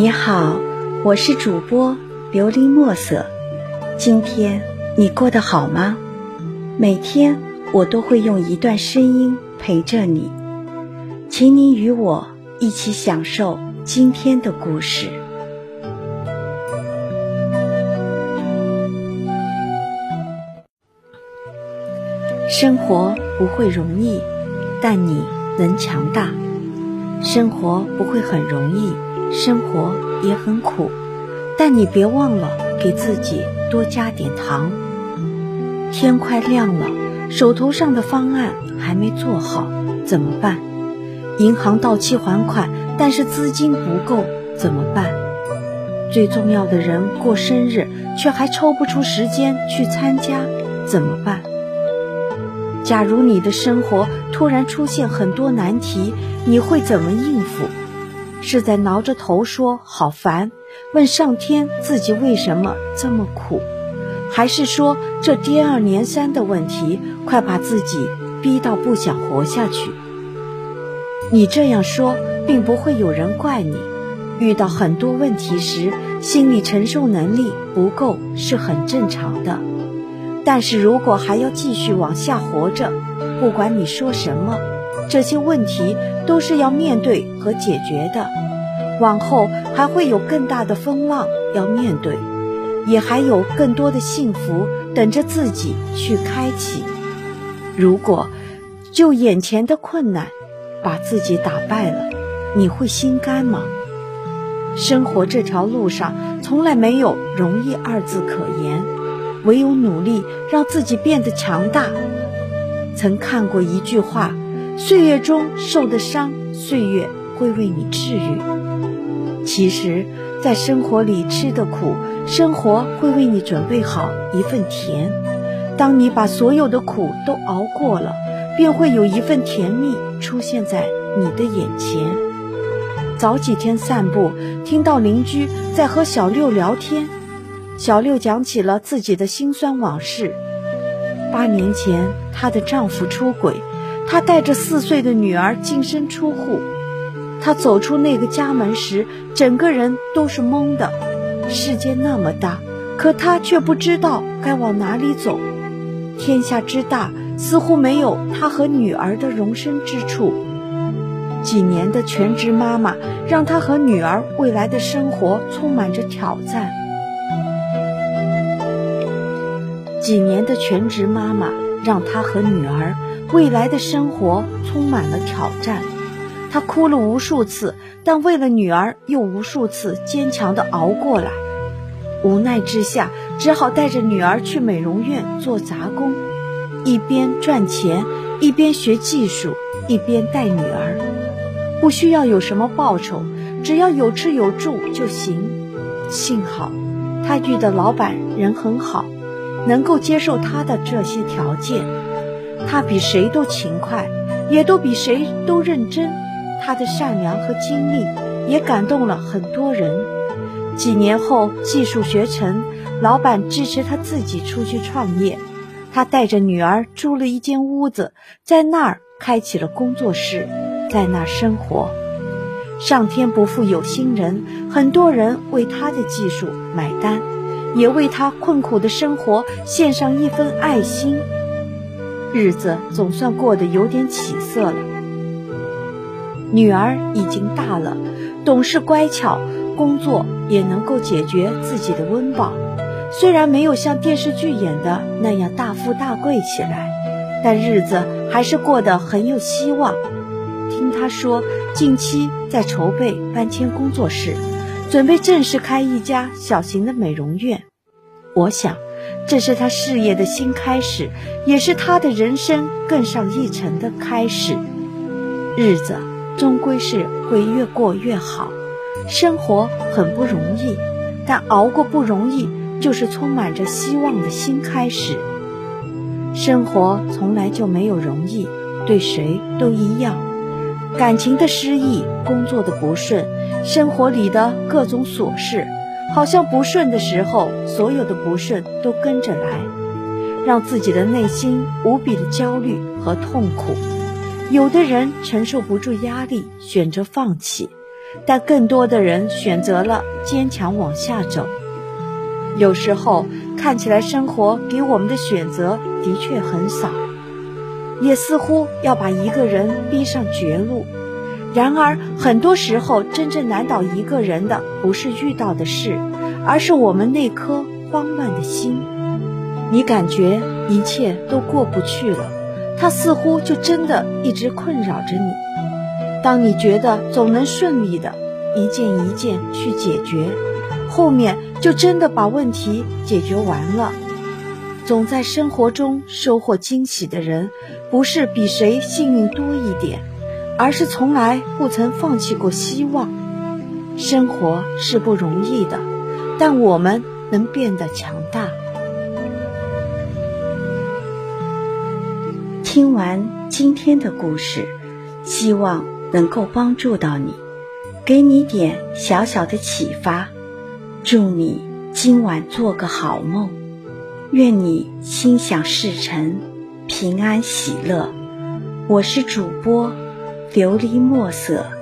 你好，我是主播琉璃墨色。今天你过得好吗？每天我都会用一段声音陪着你，请你与我一起享受今天的故事。生活不会容易，但你能强大。生活不会很容易，生活也很苦，但你别忘了给自己多加点糖。天快亮了，手头上的方案还没做好，怎么办？银行到期还款，但是资金不够，怎么办？最重要的人过生日，却还抽不出时间去参加，怎么办？假如你的生活突然出现很多难题，你会怎么应付？是在挠着头说好烦，问上天自己为什么这么苦，还是说这接二连三的问题快把自己逼到不想活下去？你这样说，并不会有人怪你。遇到很多问题时，心理承受能力不够是很正常的。但是如果还要继续往下活着，不管你说什么，这些问题都是要面对和解决的。往后还会有更大的风浪要面对，也还有更多的幸福等着自己去开启。如果就眼前的困难把自己打败了，你会心甘吗？生活这条路上从来没有容易二字可言。唯有努力让自己变得强大。曾看过一句话：“岁月中受的伤，岁月会为你治愈。”其实，在生活里吃的苦，生活会为你准备好一份甜。当你把所有的苦都熬过了，便会有一份甜蜜出现在你的眼前。早几天散步，听到邻居在和小六聊天。小六讲起了自己的辛酸往事。八年前，她的丈夫出轨，他带着四岁的女儿净身出户。他走出那个家门时，整个人都是懵的。世界那么大，可他却不知道该往哪里走。天下之大，似乎没有他和女儿的容身之处。几年的全职妈妈，让他和女儿未来的生活充满着挑战。几年的全职妈妈，让她和女儿未来的生活充满了挑战。她哭了无数次，但为了女儿，又无数次坚强地熬过来。无奈之下，只好带着女儿去美容院做杂工，一边赚钱，一边学技术，一边带女儿。不需要有什么报酬，只要有吃有住就行。幸好，她遇的老板人很好。能够接受他的这些条件，他比谁都勤快，也都比谁都认真。他的善良和精力也感动了很多人。几年后，技术学成，老板支持他自己出去创业。他带着女儿租了一间屋子，在那儿开启了工作室，在那儿生活。上天不负有心人，很多人为他的技术买单。也为他困苦的生活献上一份爱心，日子总算过得有点起色了。女儿已经大了，懂事乖巧，工作也能够解决自己的温饱。虽然没有像电视剧演的那样大富大贵起来，但日子还是过得很有希望。听她说，近期在筹备搬迁工作室。准备正式开一家小型的美容院，我想，这是他事业的新开始，也是他的人生更上一层的开始。日子终归是会越过越好，生活很不容易，但熬过不容易，就是充满着希望的新开始。生活从来就没有容易，对谁都一样。感情的失意，工作的不顺，生活里的各种琐事，好像不顺的时候，所有的不顺都跟着来，让自己的内心无比的焦虑和痛苦。有的人承受不住压力，选择放弃；但更多的人选择了坚强往下走。有时候看起来生活给我们的选择的确很少，也似乎要把一个人逼上绝路。然而，很多时候真正难倒一个人的，不是遇到的事，而是我们那颗慌乱的心。你感觉一切都过不去了，它似乎就真的一直困扰着你。当你觉得总能顺利的一件一件去解决，后面就真的把问题解决完了。总在生活中收获惊喜的人，不是比谁幸运多一点，而是从来不曾放弃过希望。生活是不容易的，但我们能变得强大。听完今天的故事，希望能够帮助到你，给你点小小的启发。祝你今晚做个好梦，愿你心想事成，平安喜乐。我是主播琉璃墨色。